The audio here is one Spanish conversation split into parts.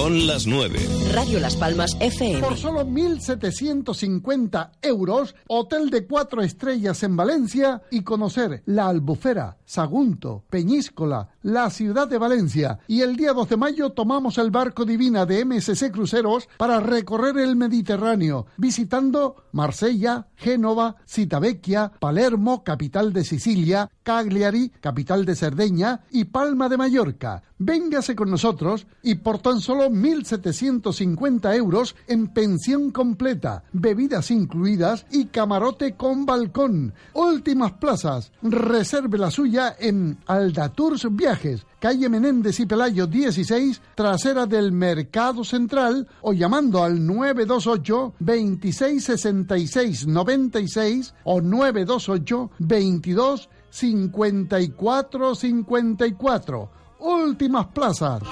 Son las 9. Radio Las Palmas FM. Por solo 1.750 euros, hotel de cuatro estrellas en Valencia y conocer la Albufera, Sagunto, Peñíscola, la ciudad de Valencia. Y el día 12 de mayo tomamos el barco Divina de MSC Cruceros para recorrer el Mediterráneo, visitando Marsella, Génova, Citavecchia, Palermo, capital de Sicilia, Cagliari, capital de Cerdeña, y Palma de Mallorca. Véngase con nosotros y por tan solo 1.750 euros en pensión completa, bebidas incluidas y camarote con balcón. Últimas plazas. Reserve la suya en Aldatours Viajes, calle Menéndez y Pelayo 16, trasera del Mercado Central o llamando al 928 2666 96 o 928 22 54 54. Últimas plazas.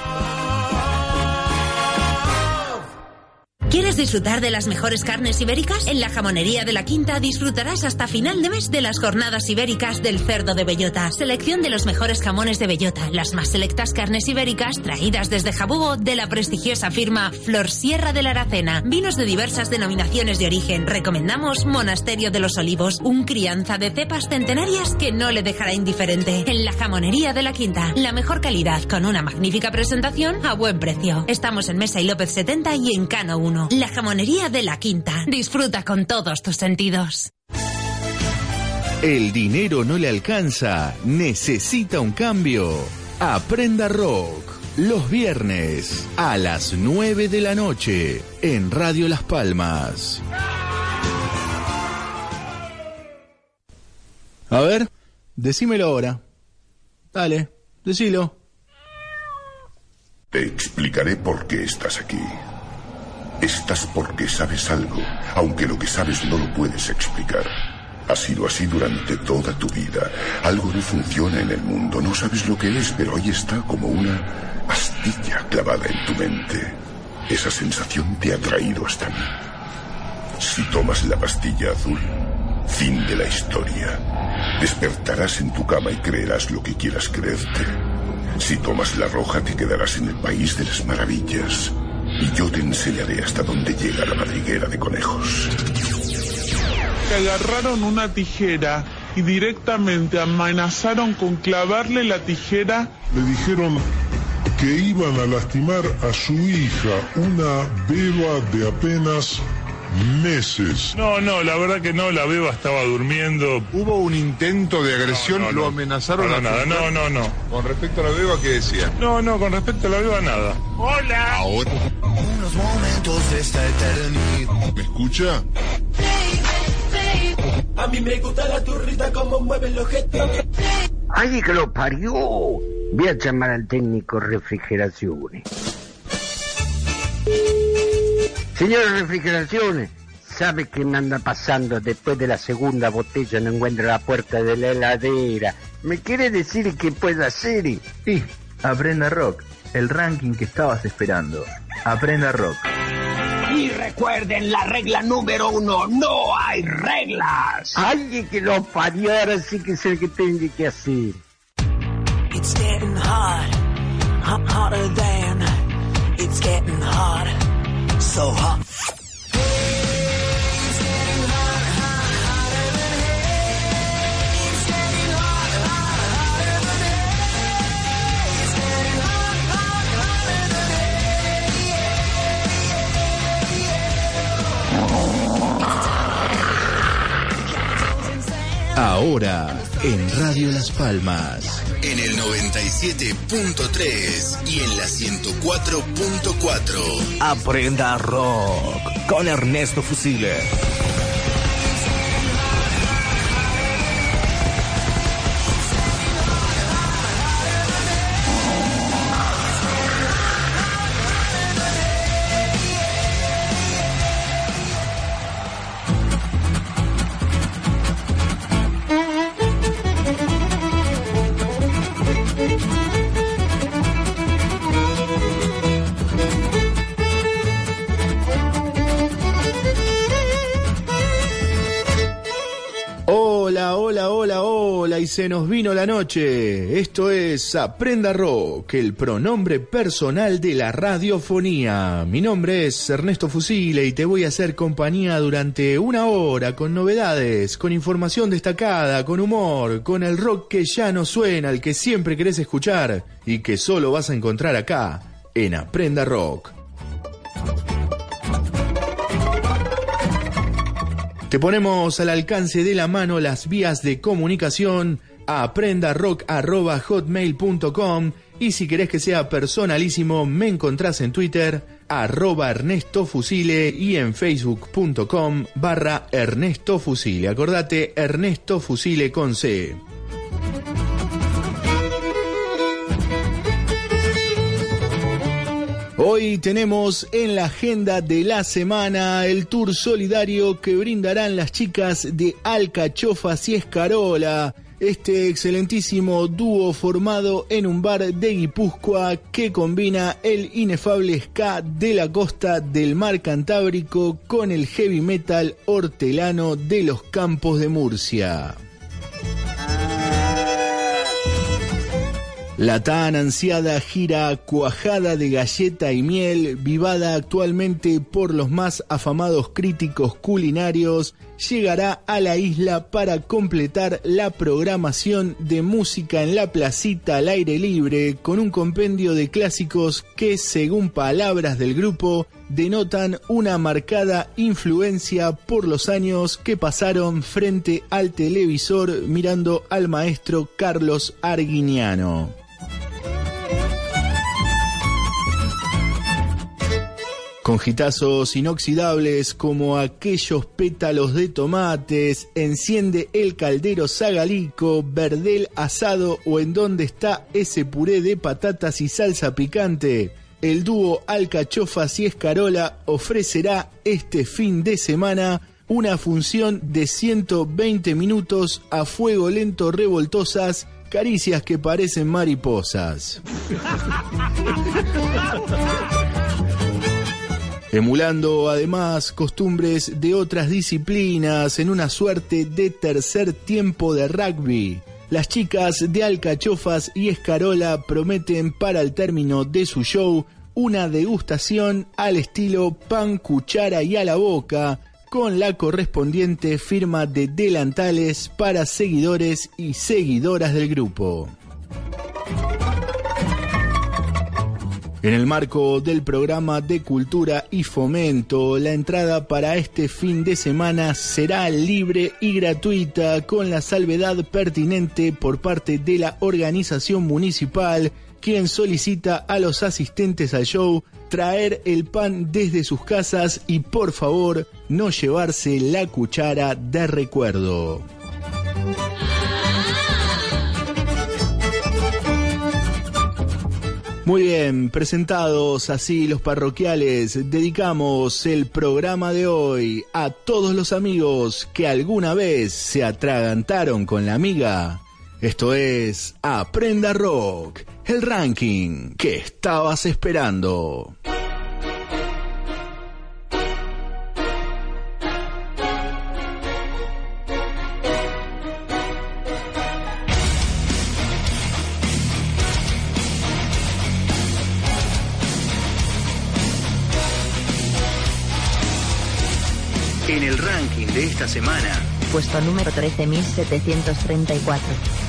¿Quieres disfrutar de las mejores carnes ibéricas? En la jamonería de la Quinta disfrutarás hasta final de mes de las jornadas ibéricas del cerdo de bellota. Selección de los mejores jamones de bellota, las más selectas carnes ibéricas traídas desde Jabugo de la prestigiosa firma Flor Sierra de la Aracena. Vinos de diversas denominaciones de origen. Recomendamos Monasterio de los Olivos, un crianza de cepas centenarias que no le dejará indiferente. En la jamonería de la Quinta, la mejor calidad con una magnífica presentación a buen precio. Estamos en Mesa y López 70 y en Cano 1. La jamonería de la Quinta. Disfruta con todos tus sentidos. El dinero no le alcanza, necesita un cambio. Aprenda rock. Los viernes a las 9 de la noche en Radio Las Palmas. A ver, decímelo ahora. Dale, decilo. Te explicaré por qué estás aquí. Estás porque sabes algo, aunque lo que sabes no lo puedes explicar. Ha sido así durante toda tu vida. Algo no funciona en el mundo, no sabes lo que es, pero ahí está como una astilla clavada en tu mente. Esa sensación te ha traído hasta mí. Si tomas la pastilla azul, fin de la historia. Despertarás en tu cama y creerás lo que quieras creerte. Si tomas la roja, te quedarás en el país de las maravillas. Y yo te enseñaré hasta dónde llega la madriguera de conejos. Agarraron una tijera y directamente amenazaron con clavarle la tijera. Le dijeron que iban a lastimar a su hija, una beba de apenas meses. No, no, la verdad que no, la beba estaba durmiendo. Hubo un intento de agresión, No, no, lo no. amenazaron No, a nada, no, no, no. Con respecto a la beba, ¿qué decía? No, no, con respecto a la beba, nada. ¡Hola! Ahora. Unos momentos de esta eternidad. ¿Me escucha? A mí me gusta la turrita como mueve el objeto. ¡Ay, que lo parió! Voy a llamar al técnico refrigeraciones. Señor refrigeraciones, ¿sabe qué me anda pasando después de la segunda botella? No encuentro la puerta de la heladera. ¿Me quiere decir qué puedo hacer? Sí, Aprenda Rock, el ranking que estabas esperando. Aprenda Rock. Y recuerden la regla número uno, no hay reglas. ¡Ay, que lo parió! Ahora sí que sé que tengo que hacer. It's getting hot, hot, hotter than. It's getting hot, so hot. Ahora en Radio Las Palmas. En el 97.3 y en la 104.4. Aprenda rock con Ernesto Fusile. La noche. Esto es Aprenda Rock, el pronombre personal de la radiofonía. Mi nombre es Ernesto Fusile y te voy a hacer compañía durante una hora con novedades, con información destacada, con humor, con el rock que ya no suena, el que siempre querés escuchar y que solo vas a encontrar acá, en Aprenda Rock. Te ponemos al alcance de la mano las vías de comunicación a aprendarock.hotmail.com y si querés que sea personalísimo me encontrás en Twitter arroba Ernesto Fusile y en facebook.com barra Ernesto Fusile. Acordate Ernesto Fusile con C. Hoy tenemos en la agenda de la semana el tour solidario que brindarán las chicas de Alcachofas y Escarola. Este excelentísimo dúo formado en un bar de Guipúzcoa que combina el inefable ska de la costa del mar Cantábrico con el heavy metal hortelano de los campos de Murcia. La tan ansiada gira Cuajada de Galleta y Miel, vivada actualmente por los más afamados críticos culinarios, llegará a la isla para completar la programación de música en la placita al aire libre con un compendio de clásicos que, según palabras del grupo, denotan una marcada influencia por los años que pasaron frente al televisor mirando al maestro Carlos Arguiniano. Con gitazos inoxidables como aquellos pétalos de tomates, enciende el caldero sagalico, verdel asado o en donde está ese puré de patatas y salsa picante. El dúo Alcachofas y Escarola ofrecerá este fin de semana una función de 120 minutos a fuego lento revoltosas, caricias que parecen mariposas. emulando además costumbres de otras disciplinas en una suerte de tercer tiempo de rugby. Las chicas de Alcachofas y Escarola prometen para el término de su show una degustación al estilo pan, cuchara y a la boca, con la correspondiente firma de delantales para seguidores y seguidoras del grupo. En el marco del programa de cultura y fomento, la entrada para este fin de semana será libre y gratuita con la salvedad pertinente por parte de la organización municipal, quien solicita a los asistentes al show traer el pan desde sus casas y por favor no llevarse la cuchara de recuerdo. Muy bien, presentados así los parroquiales, dedicamos el programa de hoy a todos los amigos que alguna vez se atragantaron con la amiga. Esto es Aprenda Rock, el ranking que estabas esperando. Ranking de esta semana. Puesto número 13734.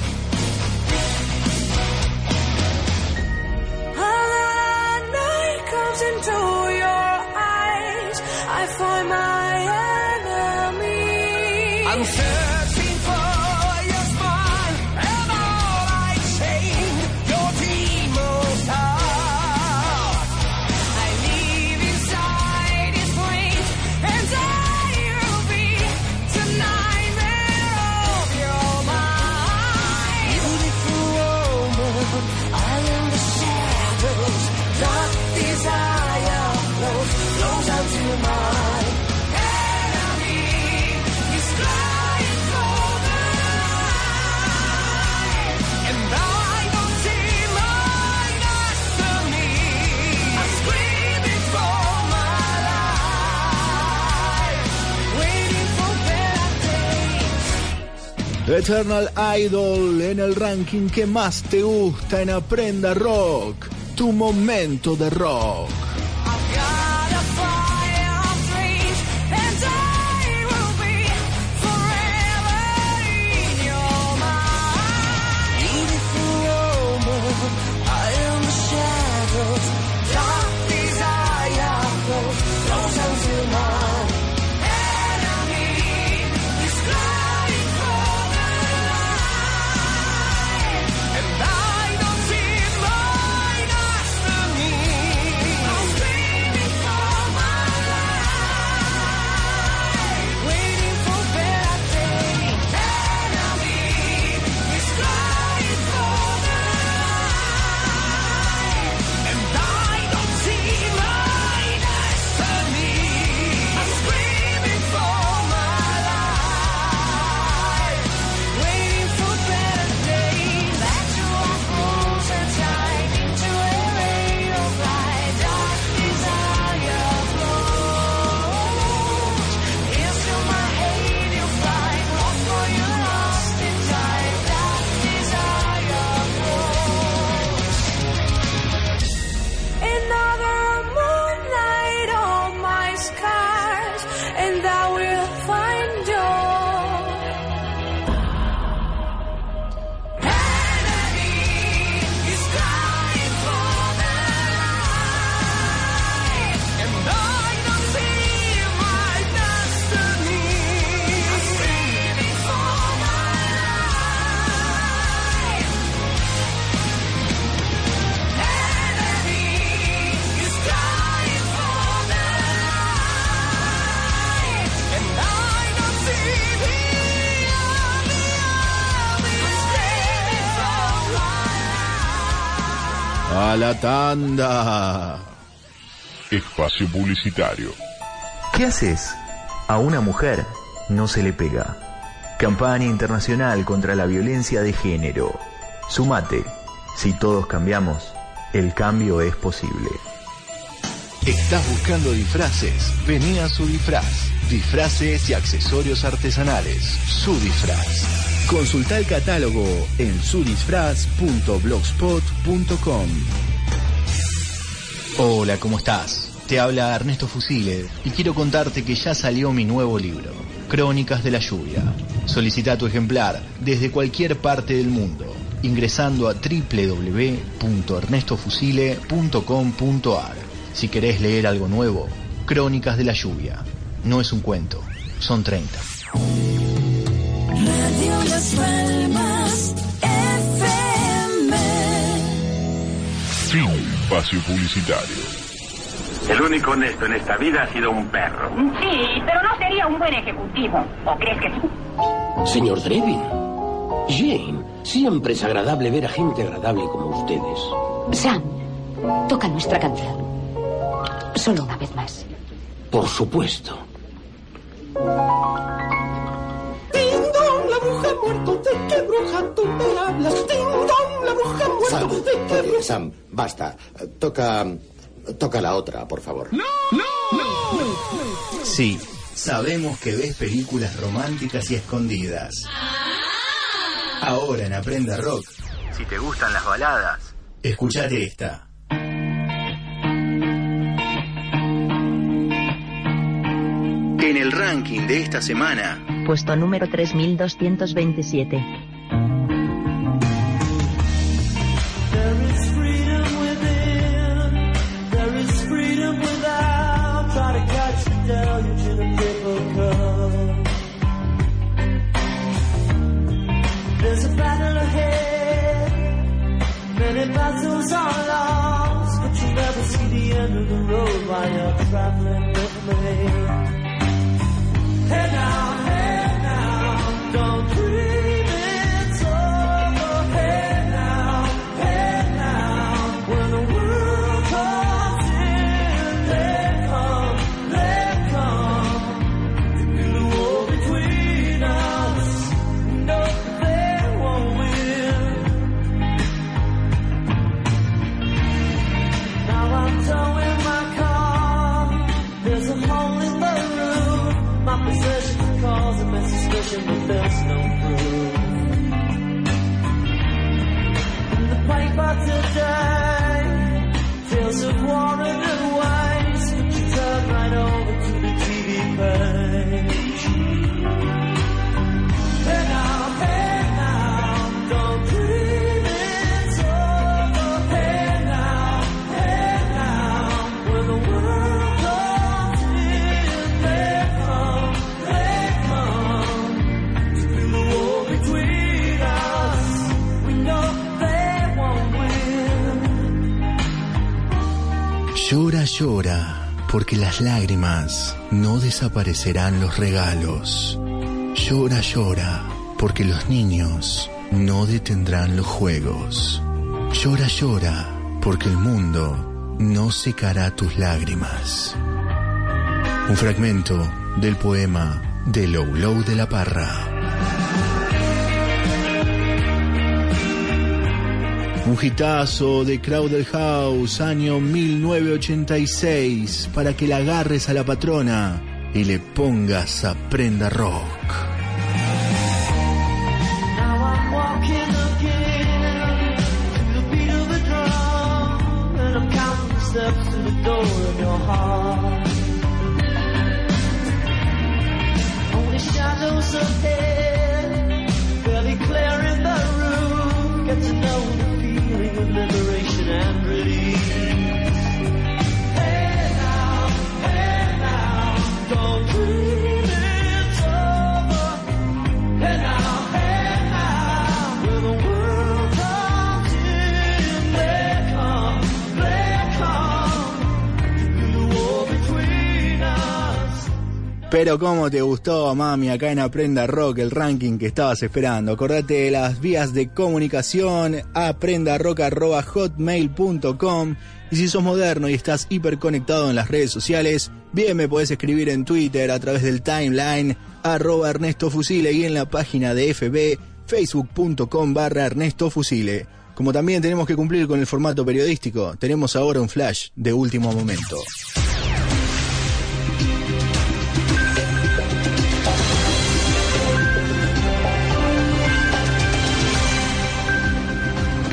Eternal Idol en el ranking que más te gusta en Aprenda Rock. Tu momento de rock. Tanda. Espacio publicitario. ¿Qué haces? A una mujer no se le pega. Campaña internacional contra la violencia de género. Sumate. Si todos cambiamos, el cambio es posible. ¿Estás buscando disfraces? Vení a su disfraz. Disfraces y accesorios artesanales. Su disfraz. Consulta el catálogo en sudisfraz.blogspot.com. Hola, ¿cómo estás? Te habla Ernesto Fusile y quiero contarte que ya salió mi nuevo libro, Crónicas de la Lluvia. Solicita tu ejemplar desde cualquier parte del mundo ingresando a www.ernestofusile.com.ar. Si querés leer algo nuevo, Crónicas de la Lluvia. No es un cuento, son 30. Espacio publicitario. El único honesto en esta vida ha sido un perro. Sí, pero no sería un buen ejecutivo. ¿O crees que sí? Señor Drevin. Jane, siempre es agradable ver a gente agradable como ustedes. Sam, toca nuestra canción. Solo una vez más. Por supuesto. la bruja muerto, ¿de qué bruja tú me hablas? La bruja muerto, Sam. Sam, basta. Toca. Toca la otra, por favor. ¡No! ¡No! Sí, sabemos que ves películas románticas y escondidas. Ahora en Aprenda Rock, Si te gustan las baladas, escuchate esta. En el ranking de esta semana, Puesto número 3227. Many battles are lost, but you never see the end of the road while you're traveling desaparecerán los regalos. Llora, llora, porque los niños no detendrán los juegos. Llora, llora, porque el mundo no secará tus lágrimas. Un fragmento del poema de Low Low de la Parra. Un hitazo de Crowder House, año 1986, para que la agarres a la patrona y le pongas a prenda rock. Pero cómo te gustó, mami, acá en Aprenda Rock, el ranking que estabas esperando. Acordate de las vías de comunicación, aprendarock.hotmail.com y si sos moderno y estás hiperconectado en las redes sociales, bien me podés escribir en Twitter a través del timeline arroba Ernesto Fusile y en la página de FB facebook.com barra Ernesto Fusile. Como también tenemos que cumplir con el formato periodístico, tenemos ahora un flash de último momento.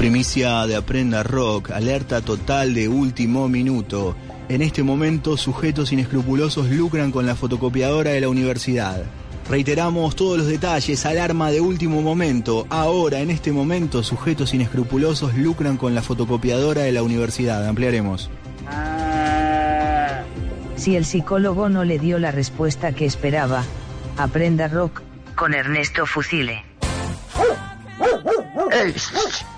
Primicia de Aprenda Rock, alerta total de último minuto. En este momento, sujetos inescrupulosos lucran con la fotocopiadora de la universidad. Reiteramos todos los detalles, alarma de último momento. Ahora, en este momento, sujetos inescrupulosos lucran con la fotocopiadora de la universidad. Ampliaremos. Si el psicólogo no le dio la respuesta que esperaba, aprenda rock con Ernesto Fusile. Ehi,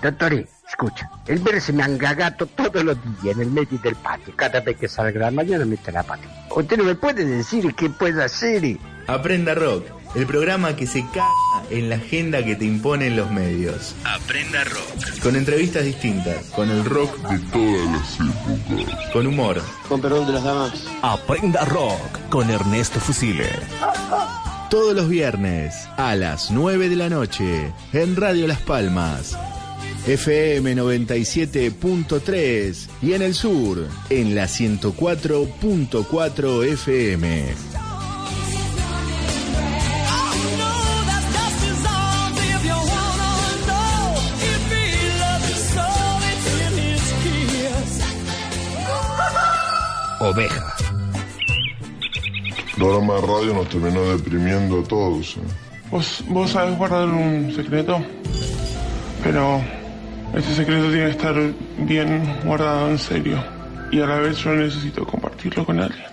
dottore, escucha, el verde se me angagato todos los días en el medio del patio. Cada vez que salga la mañana mete la pata. ¿Usted no me puede decir qué puede hacer? Aprenda Rock, el programa que se caga en la agenda que te imponen los medios. Aprenda Rock. Con entrevistas distintas, con el rock de todas las épocas. Con humor. Con perdón de las damas. Aprenda Rock con Ernesto Fusile. Todos los viernes a las 9 de la noche en Radio Las Palmas. FM 97.3 y en el sur en la 104.4 FM. Oveja. Programa de radio nos terminó deprimiendo a todos. ¿eh? ¿Vos, vos sabés guardar un secreto, pero ese secreto tiene que estar bien guardado en serio. Y a la vez yo necesito compartirlo con alguien.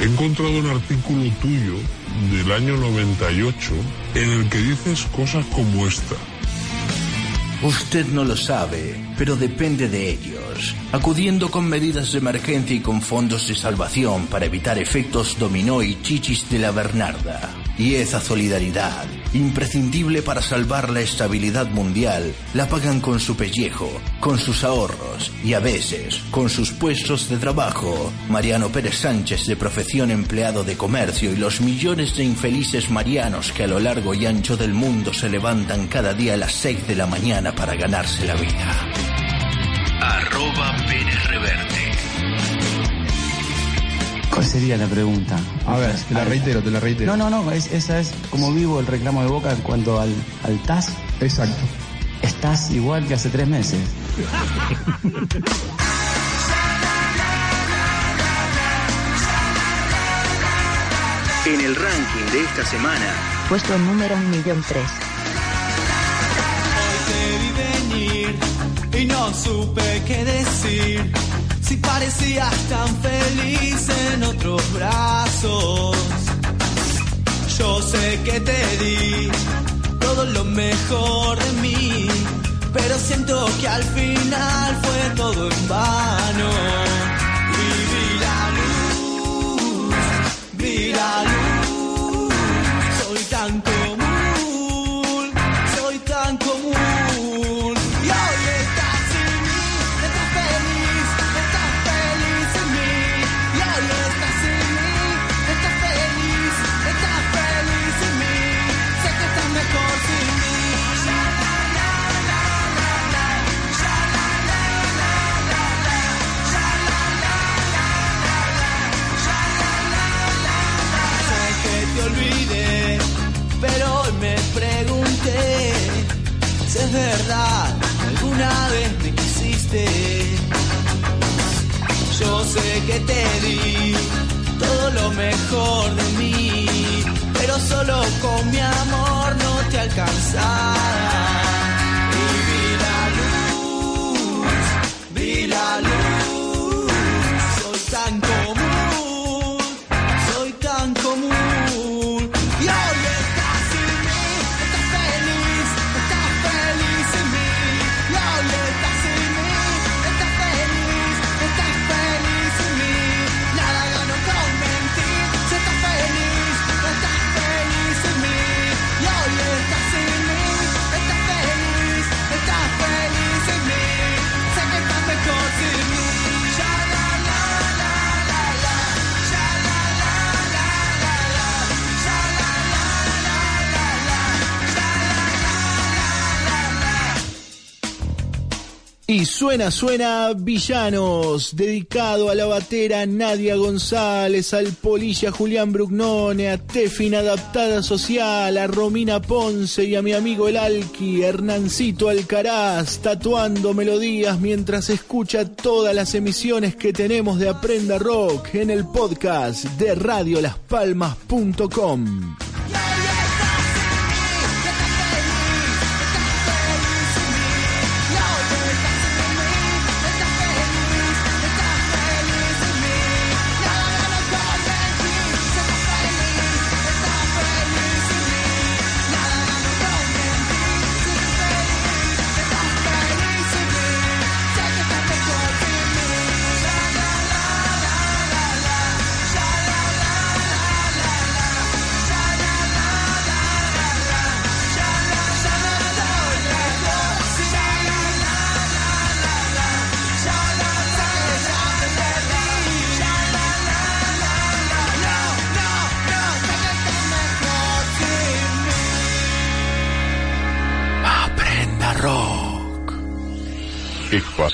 He encontrado un artículo tuyo del año 98 en el que dices cosas como esta. Usted no lo sabe, pero depende de ellos, acudiendo con medidas de emergencia y con fondos de salvación para evitar efectos dominó y chichis de la Bernarda. Y esa solidaridad, imprescindible para salvar la estabilidad mundial, la pagan con su pellejo, con sus ahorros y a veces con sus puestos de trabajo. Mariano Pérez Sánchez, de profesión empleado de comercio, y los millones de infelices marianos que a lo largo y ancho del mundo se levantan cada día a las 6 de la mañana para ganarse la vida. Arroba Pérez Reverte. ¿Cuál sería la pregunta? A ver, te la reitero, te la reitero. No, no, no, es- esa es como vivo el reclamo de Boca en cuanto al, al TAS. Exacto. Estás igual que hace tres meses. En el ranking de esta semana, Puesto número 1.003. Te vi venir y no supe qué decir. Si parecías tan feliz que te di todo lo mejor de mí, pero siento que al final fue todo en vano. Que te di todo lo mejor de mí, pero solo con mi amor no te alcanzará. Y suena, suena Villanos, dedicado a la batera Nadia González, al polilla Julián Brugnone, a Tefin Adaptada Social, a Romina Ponce y a mi amigo el Alki, Hernancito Alcaraz, tatuando melodías mientras escucha todas las emisiones que tenemos de Aprenda Rock en el podcast de radiolaspalmas.com. Aprenda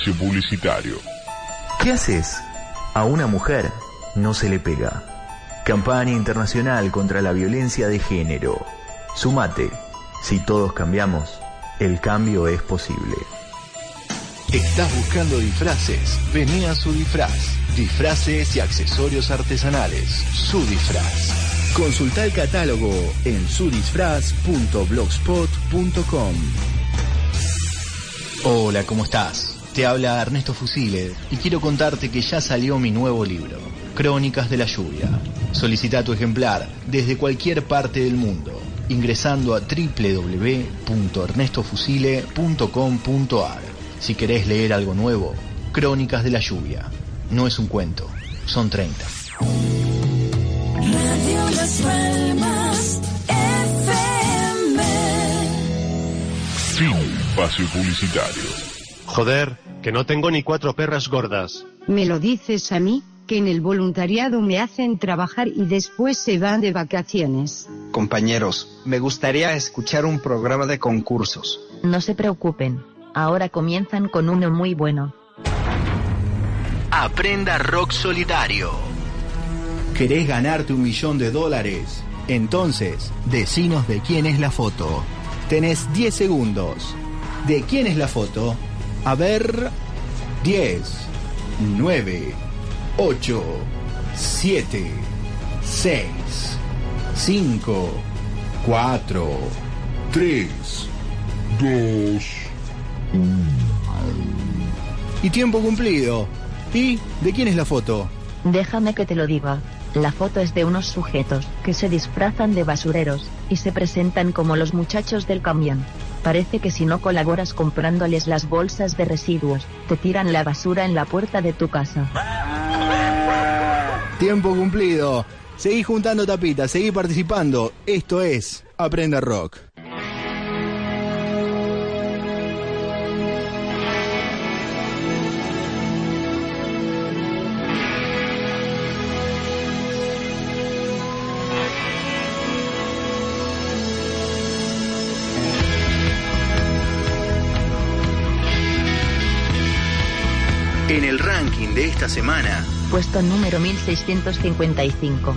Espacio Publicitario. ¿Qué haces? A una mujer no se le pega. Campaña internacional contra la violencia de género. Sumate. Si todos cambiamos, el cambio es posible. ¿Estás buscando disfraces? Vení a su disfraz. Disfraces y accesorios artesanales. Su disfraz. Consulta el catálogo en sudisfraz.blogspot.com. Hola, ¿cómo estás? Te habla Ernesto Fusile y quiero contarte que ya salió mi nuevo libro, Crónicas de la Lluvia. Solicita tu ejemplar desde cualquier parte del mundo ingresando a www.ernestofusile.com.ar. Si querés leer algo nuevo, Crónicas de la Lluvia. No es un cuento, son 30. Radio Las Palmas FM. Fin. Espacio Publicitario. Joder, que no tengo ni cuatro perras gordas. ¿Me lo dices a mí? Que en el voluntariado me hacen trabajar y después se van de vacaciones. Compañeros, me gustaría escuchar un programa de concursos. No se preocupen, ahora comienzan con uno muy bueno. Aprenda Rock Solidario. ¿Querés ganarte un millón de dólares? Entonces, decinos de quién es la foto. Tenés 10 segundos. ¿De quién es la foto? A ver. 10, 9, 8, 7, 6, 5, 4, 3, 2, Y tiempo cumplido. ¿Y de quién es la foto? Déjame que te lo diga. La foto es de unos sujetos que se disfrazan de basureros y se presentan como los muchachos del camión. Parece que si no colaboras comprándoles las bolsas de residuos, te tiran la basura en la puerta de tu casa. Tiempo cumplido. Seguí juntando tapitas, seguí participando. Esto es Aprenda Rock. En el ranking de esta semana, Puesto número 1655.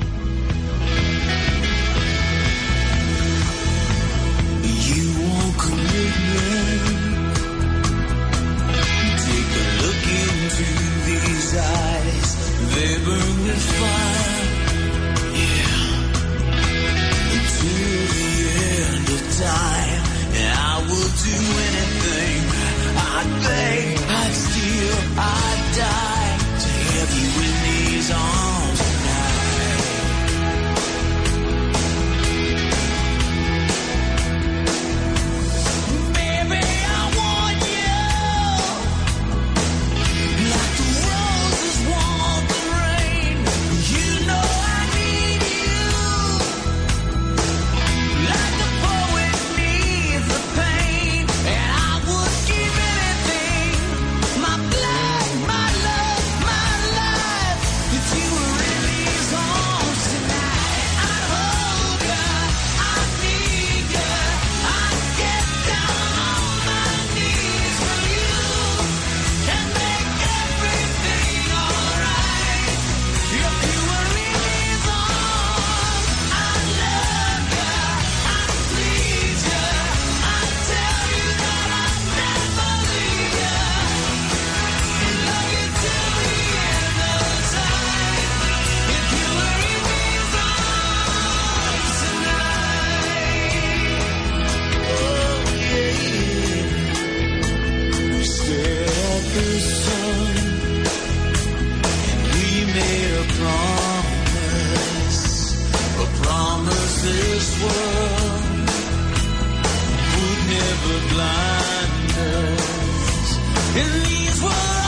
this world would never blind us. in these words.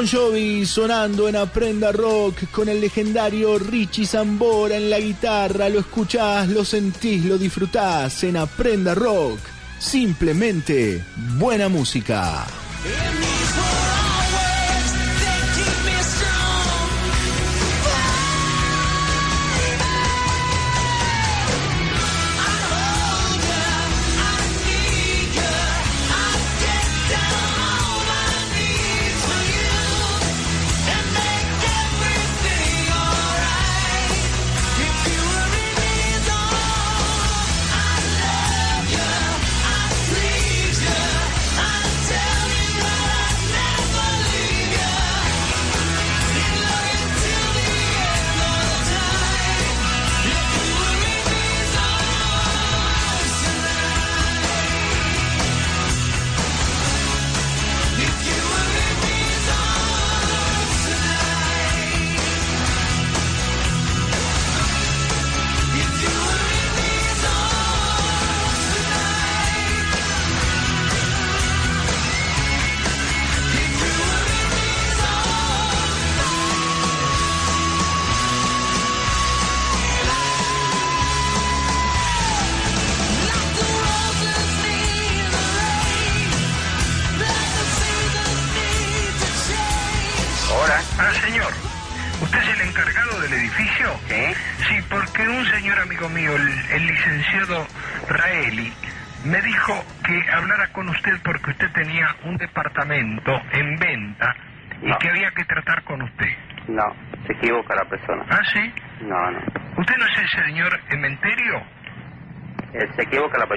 Bon Jovi sonando en Aprenda Rock con el legendario Richie Zambora en la guitarra. Lo escuchás, lo sentís, lo disfrutás en Aprenda Rock. Simplemente buena música.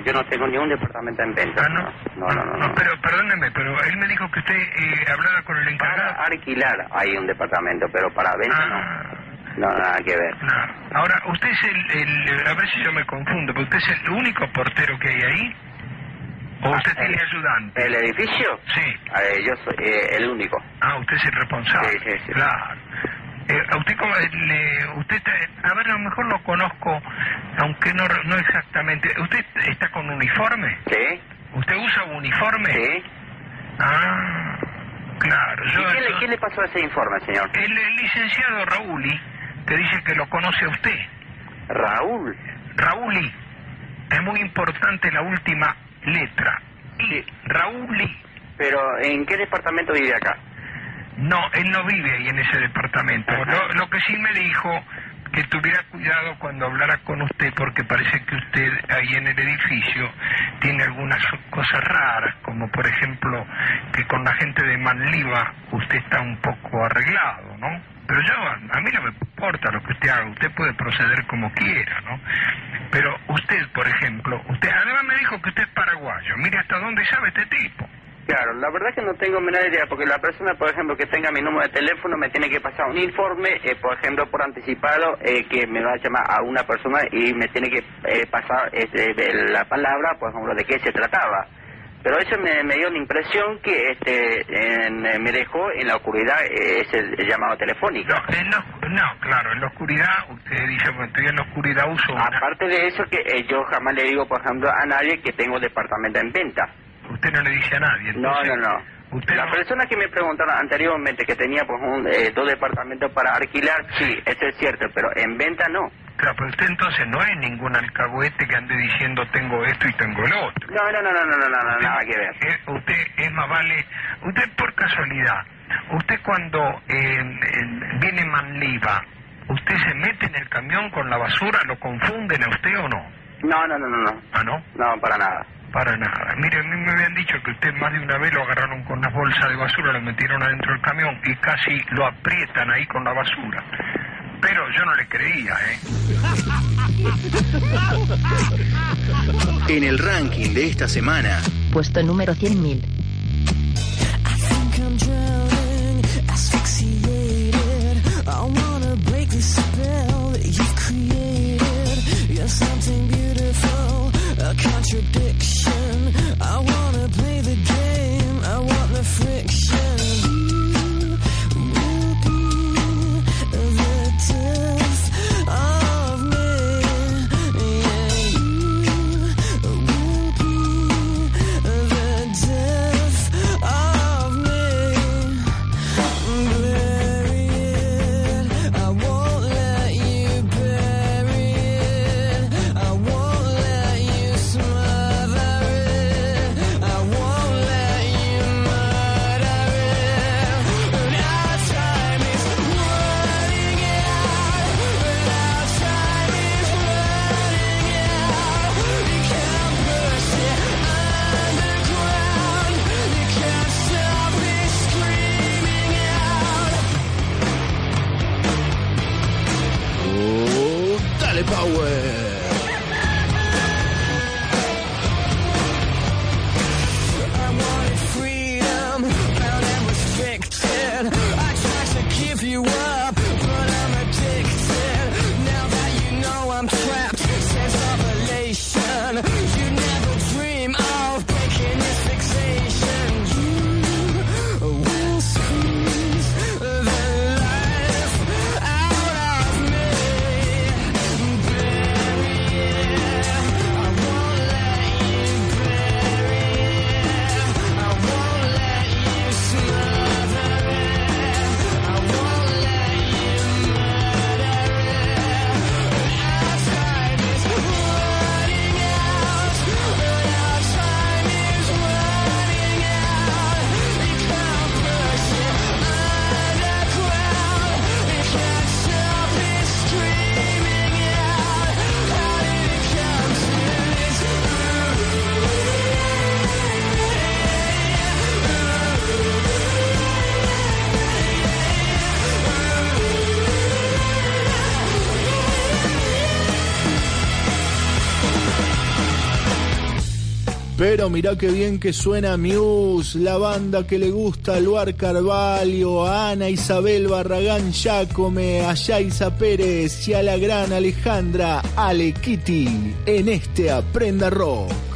Yo no tengo ni un departamento en venta. no? No, no, no. No, pero perdóneme, pero él me dijo que usted eh, hablara con el encargado. Para alquilar hay un departamento, pero para venta Ah. no. No, nada que ver. Ahora, usted es el, el- A ver si yo me confundo, pero usted es el único portero que hay ahí. ¿O usted tiene ayudante? Ah, ¿El edificio? Sí. Eh, yo soy eh, el único. Ah, usted es el responsable. Sí, sí, sí. Claro. Eh, ¿a usted, cómo, le- usted está- a ver, a lo mejor lo conozco, aunque no, no exactamente. ¿Usted está con uniforme? Sí. ¿Usted usa uniforme? Sí. Ah, claro. ¿Y Yo, qué, le, yo- qué le pasó a ese informe, señor? el, el licenciado Raúli te dice que lo conoce a usted. Raúl. Raúli. Es muy importante la última letra. Y Raúli. Pero, ¿en qué departamento vive acá? No, él no vive ahí en ese departamento. Lo, lo que sí me dijo que tuviera cuidado cuando hablara con usted porque parece que usted ahí en el edificio tiene algunas cosas raras, como por ejemplo que con la gente de Manliva usted está un poco arreglado, ¿no? Pero yo, a mí no me importa lo que usted haga, usted puede proceder como quiera, ¿no? Pero usted, por ejemplo, usted además me dijo que usted es paraguayo, mire hasta dónde sabe este tipo. Claro, la verdad que no tengo menor idea, porque la persona, por ejemplo, que tenga mi número de teléfono me tiene que pasar un informe, eh, por ejemplo, por anticipado, eh, que me va a llamar a una persona y me tiene que eh, pasar este, de la palabra, por ejemplo, de qué se trataba. Pero eso me, me dio la impresión que este en- eh, me dejó en la oscuridad ese llamado telefónico. En la- no, claro, en la oscuridad, usted dice, bueno, estoy en la oscuridad, uso una... Aparte de eso, que eh, yo jamás le digo, por ejemplo, a nadie que tengo departamento en venta. Usted no le dice a nadie. Entonces, no, no, no. Usted Las no... personas que me preguntaron anteriormente que tenía pues, eh, dos departamentos para alquilar, sí, eso es cierto, pero en venta no. Claro, pero usted entonces no es ningún alcahuete que ande diciendo tengo esto y tengo el otro. No, no, no, no, no, no, no, nada que ver. Usted es más vale, usted por casualidad, usted cuando eh, viene Manliva, ¿usted se mete en el camión con la basura? ¿Lo confunden a usted o no? No, no, no, no. no. ¿Ah, no? No, para nada. Para nada. Mire, a mí me habían dicho que usted más de una vez lo agarraron con las bolsas de basura, lo metieron adentro del camión y casi lo aprietan ahí con la basura. Pero yo no le creía, ¿eh? En el ranking de esta semana, Puesto número 100.000. think Mirá qué bien que suena Muse, la banda que le gusta a Luar Carvalho, a Ana Isabel Barragán Yacome, a Yaisa Pérez y a la gran Alejandra Ale Kitty en este Aprenda Rock.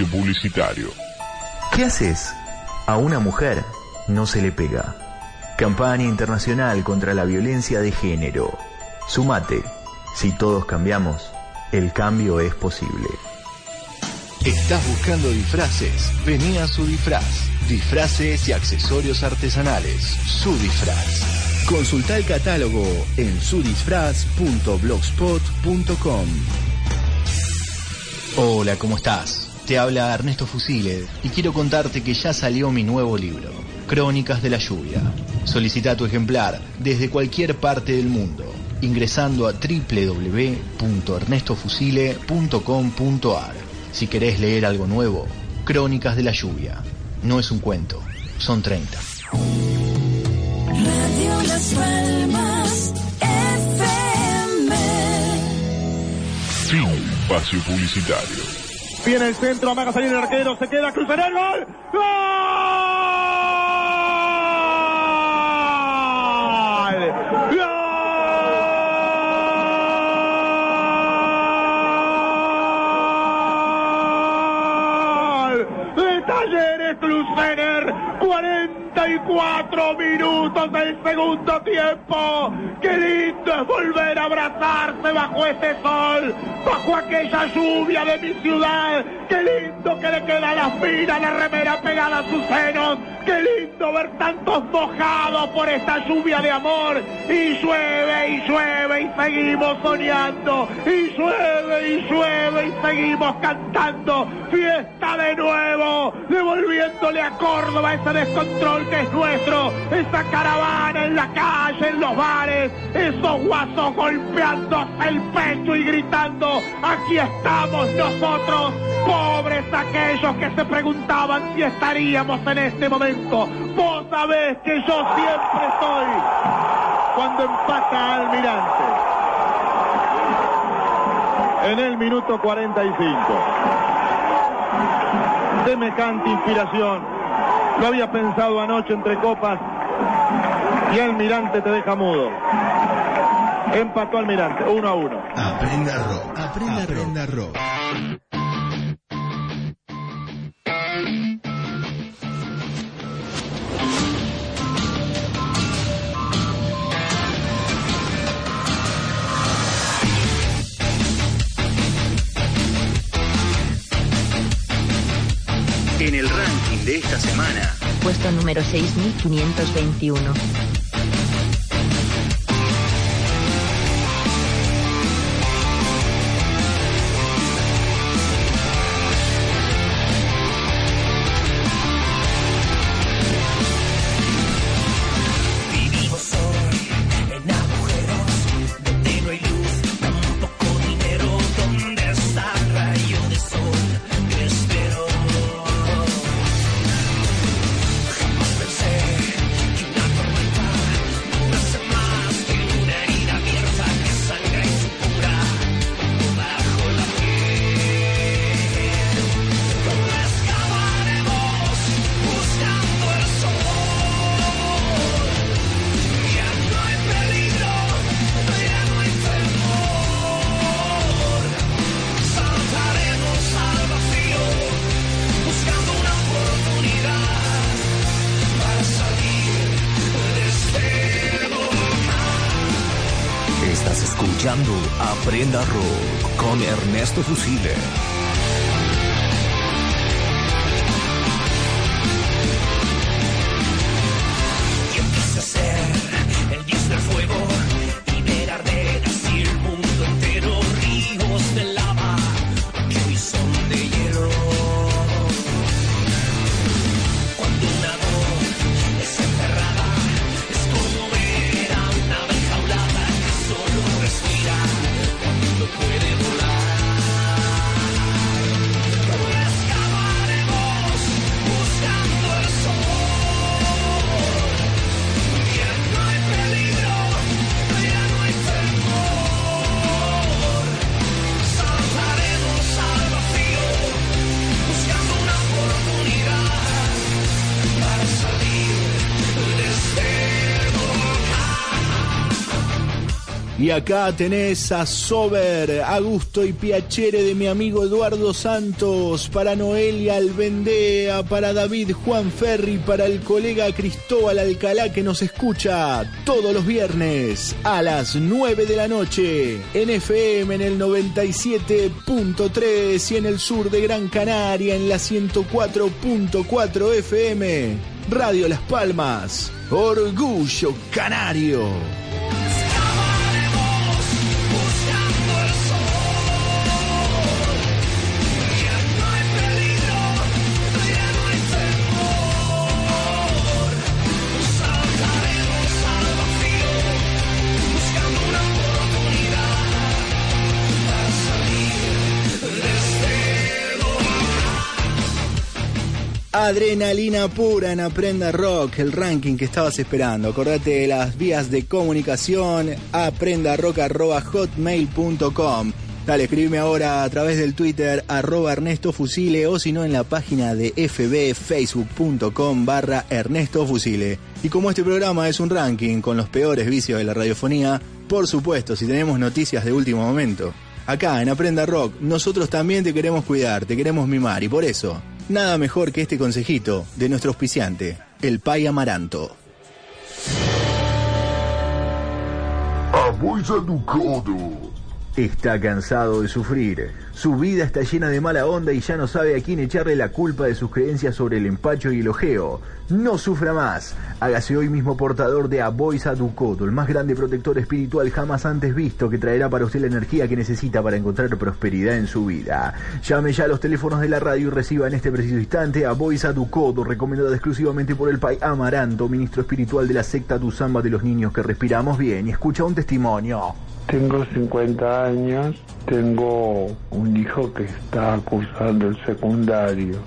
Espacio publicitario. ¿Qué haces? A una mujer no se le pega. Campaña internacional contra la violencia de género. Sumate. Si todos cambiamos, el cambio es posible. ¿Estás buscando disfraces? Vení a su disfraz. Disfraces y accesorios artesanales. Su disfraz. Consulta el catálogo en sudisfraz.blogspot.com. Hola, ¿cómo estás? Te habla Ernesto Fusile y quiero contarte que ya salió mi nuevo libro, Crónicas de la Lluvia. Solicita tu ejemplar desde cualquier parte del mundo ingresando a www.ernestofusile.com.ar. Si querés leer algo nuevo, Crónicas de la Lluvia. No es un cuento, son 30. Radio Las Palmas FM. Fin. Espacio publicitario. Viene el centro, amaga salir arquero, se queda, cruzará el gol. ¡Gol! ¡Gol! Talleres Crucener, 44 minutos del segundo tiempo. ¡Qué lindo es volver a abrazarse bajo este sol! Bajo aquella lluvia de mi ciudad. ¡Qué lindo que le queda la fina, la remera pegada a sus senos! ¡Qué lindo ver tantos mojados por esta lluvia de amor! Y llueve y llueve y seguimos soñando. Y llueve y llueve y seguimos cantando. Fiesta de nuevo, devolviéndole a Córdoba ese descontrol que es nuestro. Esa caravana en la calle, en los bares. Esos guasos golpeándose el pecho y gritando. Aquí estamos nosotros. Pobres aquellos que se preguntaban si estaríamos en este momento. Vos sabés que yo siempre estoy cuando empata Almirante. En el minuto 45. Semejante inspiración. Lo había pensado anoche entre copas y Almirante te deja mudo. Empató Almirante, uno a uno. Aprenda rock. Aprenda, Aprenda rock. En el ranking de esta semana, Puesto número 6521. Y acá tenés a Sober, a gusto y piacere de mi amigo Eduardo Santos, para Noelia Albendea, para David Juan Ferri, para el colega Cristóbal Alcalá que nos escucha todos los viernes a las 9 de la noche en FM en el 97.3 y en el sur de Gran Canaria en la 104.4 FM. Radio Las Palmas, Orgullo Canario. Adrenalina pura en Aprenda Rock, el ranking que estabas esperando. Acordate de las vías de comunicación, aprendarock.hotmail.com. Dale, escribime ahora a través del Twitter, arroba Ernesto Fusile, o si no en la página de fbfacebook.com barra Ernesto Fusile. Y como este programa es un ranking con los peores vicios de la radiofonía, por supuesto, si tenemos noticias de último momento. Acá en Aprenda Rock, nosotros también te queremos cuidar, te queremos mimar y por eso, nada mejor que este consejito de nuestro auspiciante, el Pai Amaranto. Codo. Está cansado de sufrir. Su vida está llena de mala onda y ya no sabe a quién echarle la culpa de sus creencias sobre el empacho y el ojeo. No sufra más. Hágase hoy mismo portador de Aboisa Ducodo, el más grande protector espiritual jamás antes visto que traerá para usted la energía que necesita para encontrar prosperidad en su vida. Llame ya a los teléfonos de la radio y reciba en este preciso instante a Boisa Ducodo, recomendada exclusivamente por el Pai Amaranto, ministro espiritual de la secta Tuzamba de los niños que respiramos bien. Y escucha un testimonio. Tengo 50 años, tengo un hijo que está cursando el secundario.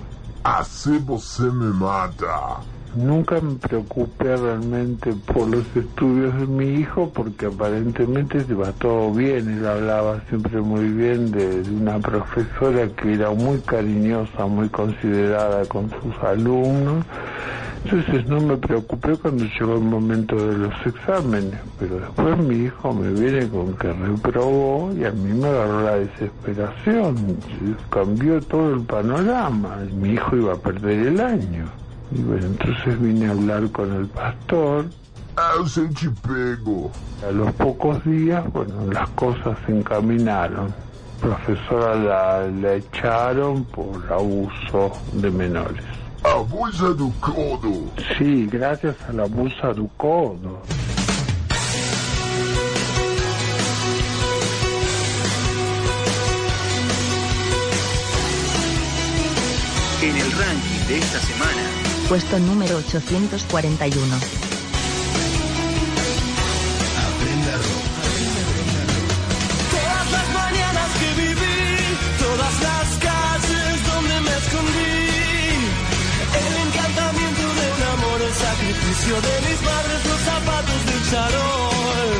Así você me mata. Nunca me preocupé realmente por los estudios de mi hijo porque aparentemente va todo bien. Él hablaba siempre muy bien de, de una profesora que era muy cariñosa, muy considerada con sus alumnos. Entonces no me preocupé cuando llegó el momento de los exámenes, pero después mi hijo me viene con que reprobó y a mí me agarró la desesperación. Cambió todo el panorama. Mi hijo iba a perder el año. Y bueno, entonces vine a hablar con el pastor. Pego. A los pocos días, bueno, las cosas se encaminaron. Profesora la, la echaron por abuso de menores. Abusa do codo. Sí, gracias al abuso do codo. En el ranking de esta semana, Puesto número 841. Aprenda. Todas las mañanas que viví, todas las calles donde me escondí, el encantamiento de un amor, el sacrificio de mis padres, los zapatos del charol,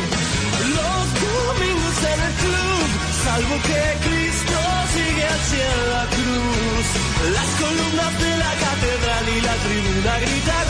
los domingos en el club, salvo que Cristo sigue hacia la las columnas de la catedral y la tribuna grita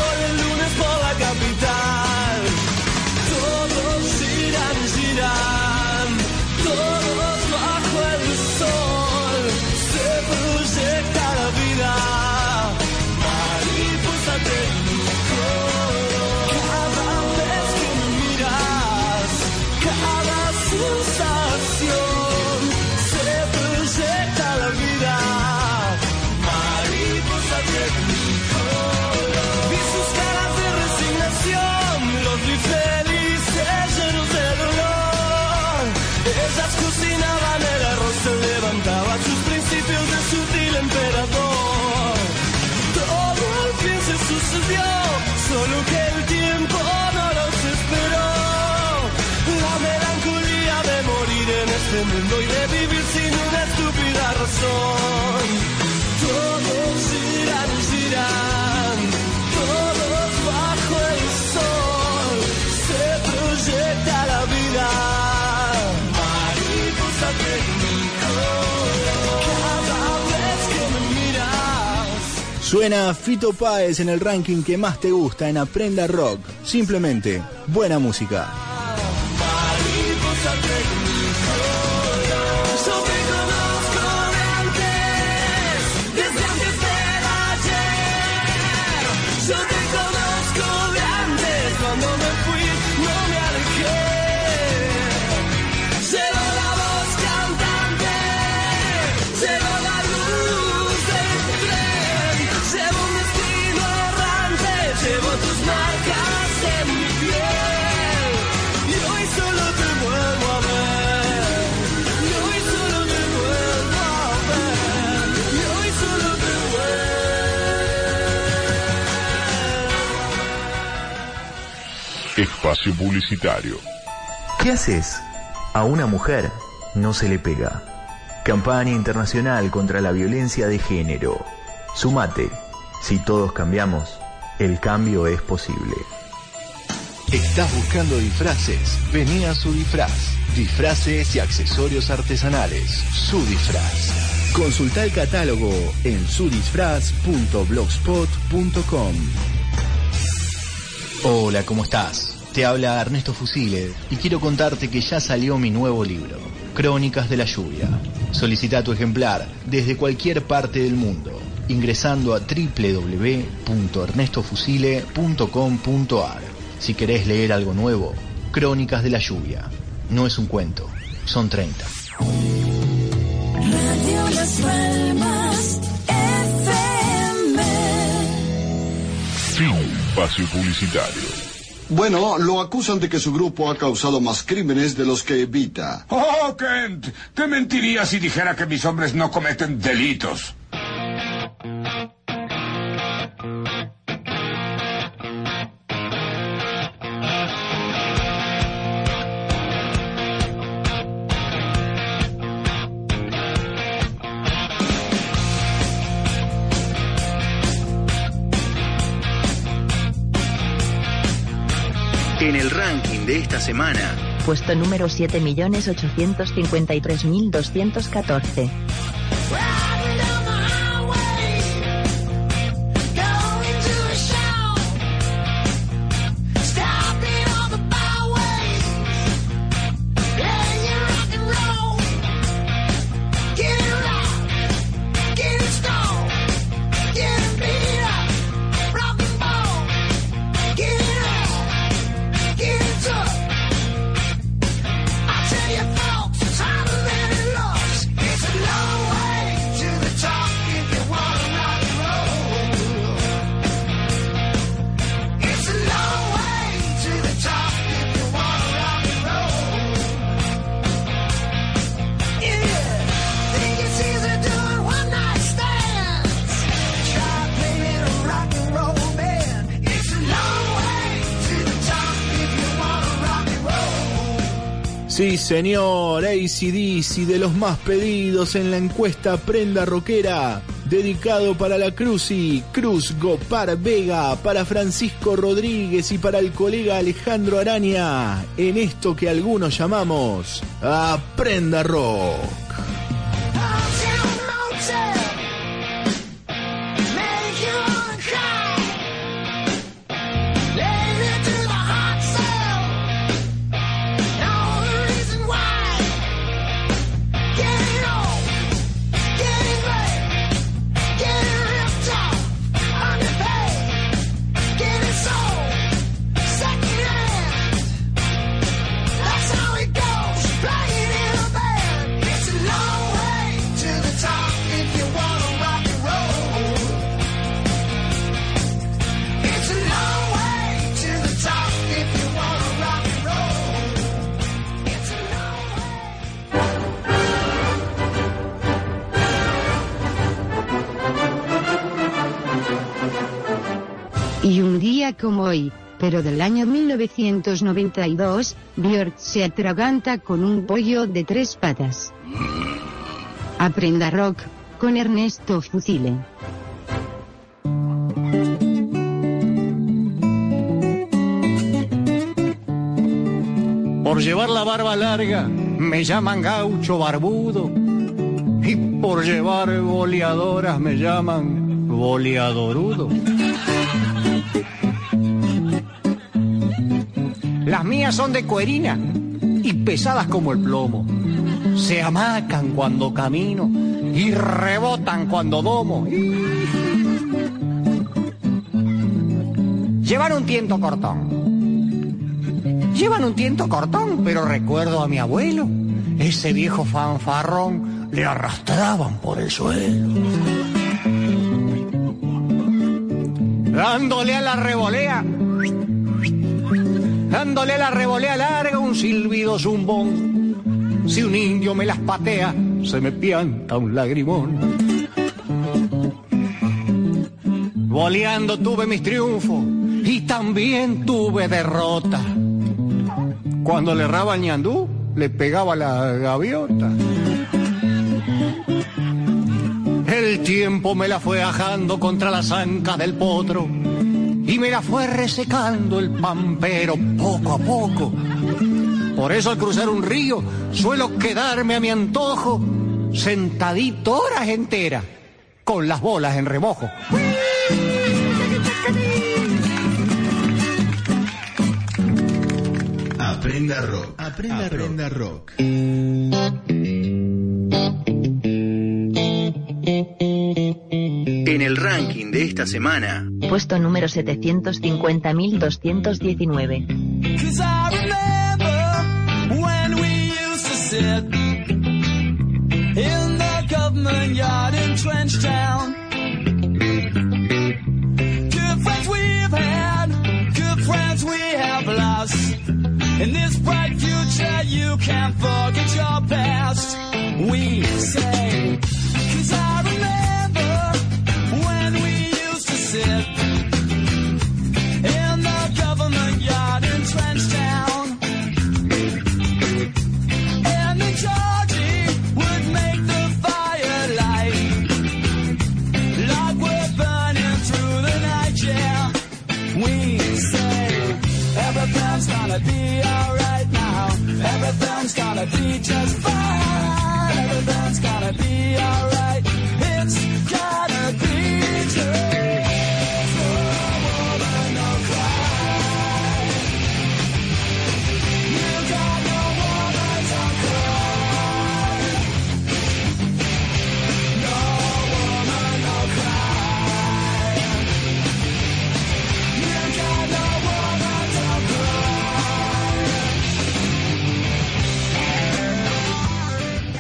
Suena Fito Páez en el ranking que más te gusta en Aprenda Rock. Simplemente, buena música. Espacio publicitario. ¿Qué haces? A una mujer no se le pega. Campaña internacional contra la violencia de género. Sumate. Si todos cambiamos, el cambio es posible. ¿Estás buscando disfraces? Vení a su disfraz. Disfraces y accesorios artesanales. Su disfraz. Consulta el catálogo en sudisfraz.blogspot.com. Hola, ¿cómo estás? Te habla Ernesto Fusile y quiero contarte que ya salió mi nuevo libro, Crónicas de la Lluvia. Solicita tu ejemplar desde cualquier parte del mundo ingresando a www.ernestofusile.com.ar. Si querés leer algo nuevo, Crónicas de la Lluvia. No es un cuento, son 30. Radio Las Palmas FM. Fin. Espacio publicitario. Bueno, lo acusan de que su grupo ha causado más crímenes de los que evita. Oh, Kent, te mentiría si dijera que mis hombres no cometen delitos. Esta semana, Puesto número 7.853.214. señor, ACDC de los más pedidos en la encuesta Prenda Roquera. Dedicado para la Cruzi, Cruz Gopar Vega, para Francisco Rodríguez y para el colega Alejandro Araña. En esto que algunos llamamos Aprenda Rock. Como hoy, pero del año 1992, Björk se atraganta con un pollo de tres patas. Aprenda rock, con Ernesto Fusile. Por llevar la barba larga me llaman gaucho barbudo y por llevar boleadoras me llaman boleadorudo. Las mías son de cuerina y pesadas como el plomo. Se amacan cuando camino y rebotan cuando domo. Llevan un tiento cortón. Llevan un tiento cortón, pero recuerdo a mi abuelo. Ese viejo fanfarrón le arrastraban por el suelo. Dándole a la revolea dándole la revolea larga un silbido zumbón. Si un indio me las patea, se me pianta un lagrimón. Boleando tuve mis triunfos y también tuve derrota. Cuando le erraba el ñandú, le pegaba la gaviota. El tiempo me la fue ajando contra las ancas del potro y me la fue resecando el pampero poco a poco. Por eso al cruzar un río suelo quedarme a mi antojo sentadito horas enteras con las bolas en remojo. Aprenda rock. Aprenda, Aprenda rock. En el ranking de esta semana, Puesto número 750.219. Cause I remember when we used to sit in the government yard in. In this bright future, you can't forget your past. We say, Everything's gonna be just fine. Everything's gonna be alright.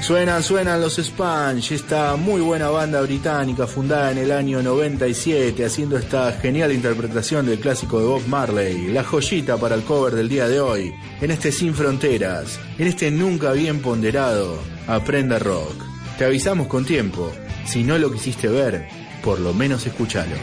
Suenan, suenan los Sponge, esta muy buena banda británica fundada en el año 97 haciendo esta genial interpretación del clásico de Bob Marley, la joyita para el cover del día de hoy, en este Sin Fronteras, en este nunca bien ponderado Aprenda Rock. Te avisamos con tiempo, si no lo quisiste ver, por lo menos escúchalo.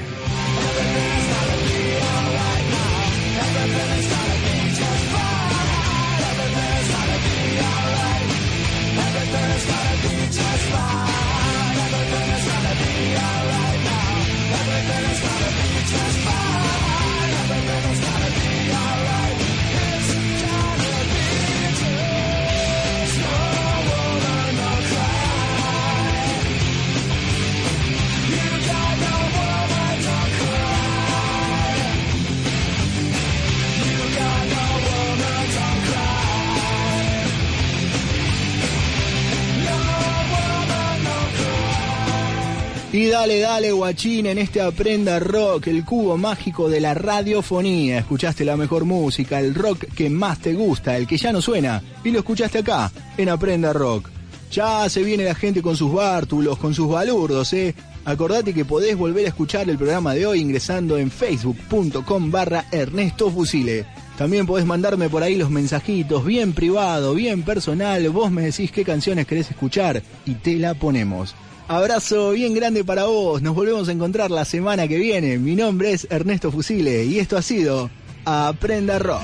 Dale, dale, guachín, en este Aprenda Rock, el cubo mágico de la radiofonía. Escuchaste la mejor música, el rock que más te gusta, el que ya no suena, y lo escuchaste acá, en Aprenda Rock. Ya se viene la gente con sus bártulos, con sus balurdos, ¿eh? Acordate que podés volver a escuchar el programa de hoy ingresando en facebook.com barra Ernesto Fusile. También podés mandarme por ahí los mensajitos, bien privado, bien personal. Vos me decís qué canciones querés escuchar y te la ponemos. Abrazo bien grande para vos. Nos volvemos a encontrar la semana que viene. Mi nombre es Ernesto Fusile y esto ha sido Aprenda Rock.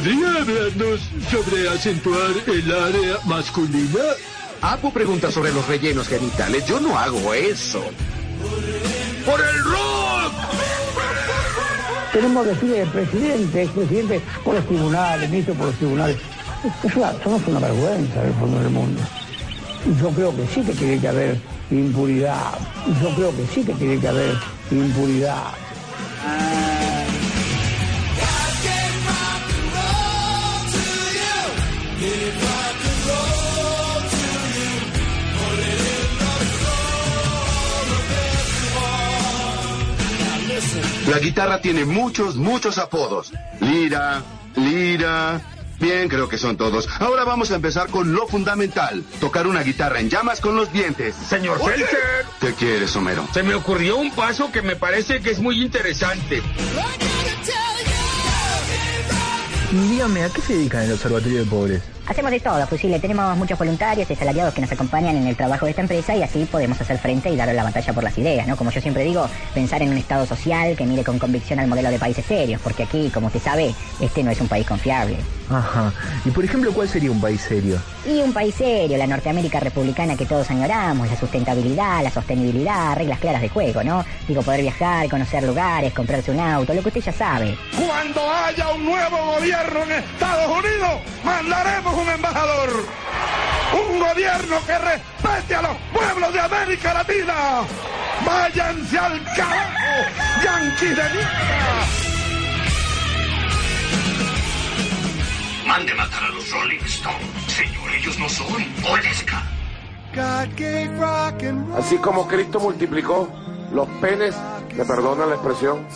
¿Podría hablarnos sobre acentuar el área masculina? Apu pregunta sobre los rellenos genitales. Yo no hago eso. ¡Por el rock! Tenemos que decirle presidente, expresidente, por los tribunales, ministro por los tribunales. Es una, somos una vergüenza del fondo del mundo. Y Yo creo que sí que tiene que haber impunidad. Y Yo creo que sí que tiene que haber impunidad. La guitarra tiene muchos, muchos apodos. Lira, lira. Bien, creo que son todos. Ahora vamos a empezar con lo fundamental. Tocar una guitarra en llamas con los dientes. Señor Felker, ¿Qué quieres, Homero? se me ocurrió un paso que me parece que es muy interesante. Dígame, ¿a qué se dedican el Observatorio de Pobres? Hacemos de todo, Fusible. Tenemos muchos voluntarios y asalariados que nos acompañan en el trabajo de esta empresa y así podemos hacer frente y dar la batalla por las ideas, ¿no? Como yo siempre digo, pensar en un Estado social que mire con convicción al modelo de países serios, porque aquí, como usted sabe, este no es un país confiable. Ajá. Y por ejemplo, ¿cuál sería un país serio? Y un país serio, la Norteamérica republicana que todos añoramos, la sustentabilidad, la sostenibilidad, reglas claras de juego, ¿no? Digo, poder viajar, conocer lugares, comprarse un auto, lo que usted ya sabe. Cuando haya un nuevo gobierno en Estados Unidos, mandaremos un embajador. Un gobierno que respete a los pueblos de América Latina. Váyanse al carajo, yanquis de mierda. Mande matar a los Rolling Stones. Señor, ellos no son Oleska. Así como Cristo multiplicó los penes, me perdona la expresión,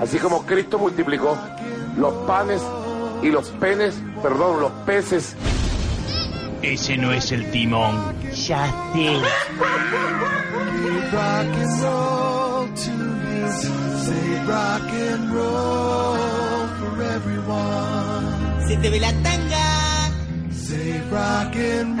así como Cristo multiplicó los panes y los penes, perdón, los peces. Ese no es el timón. Ya sé. Se te ve la tanga. rock and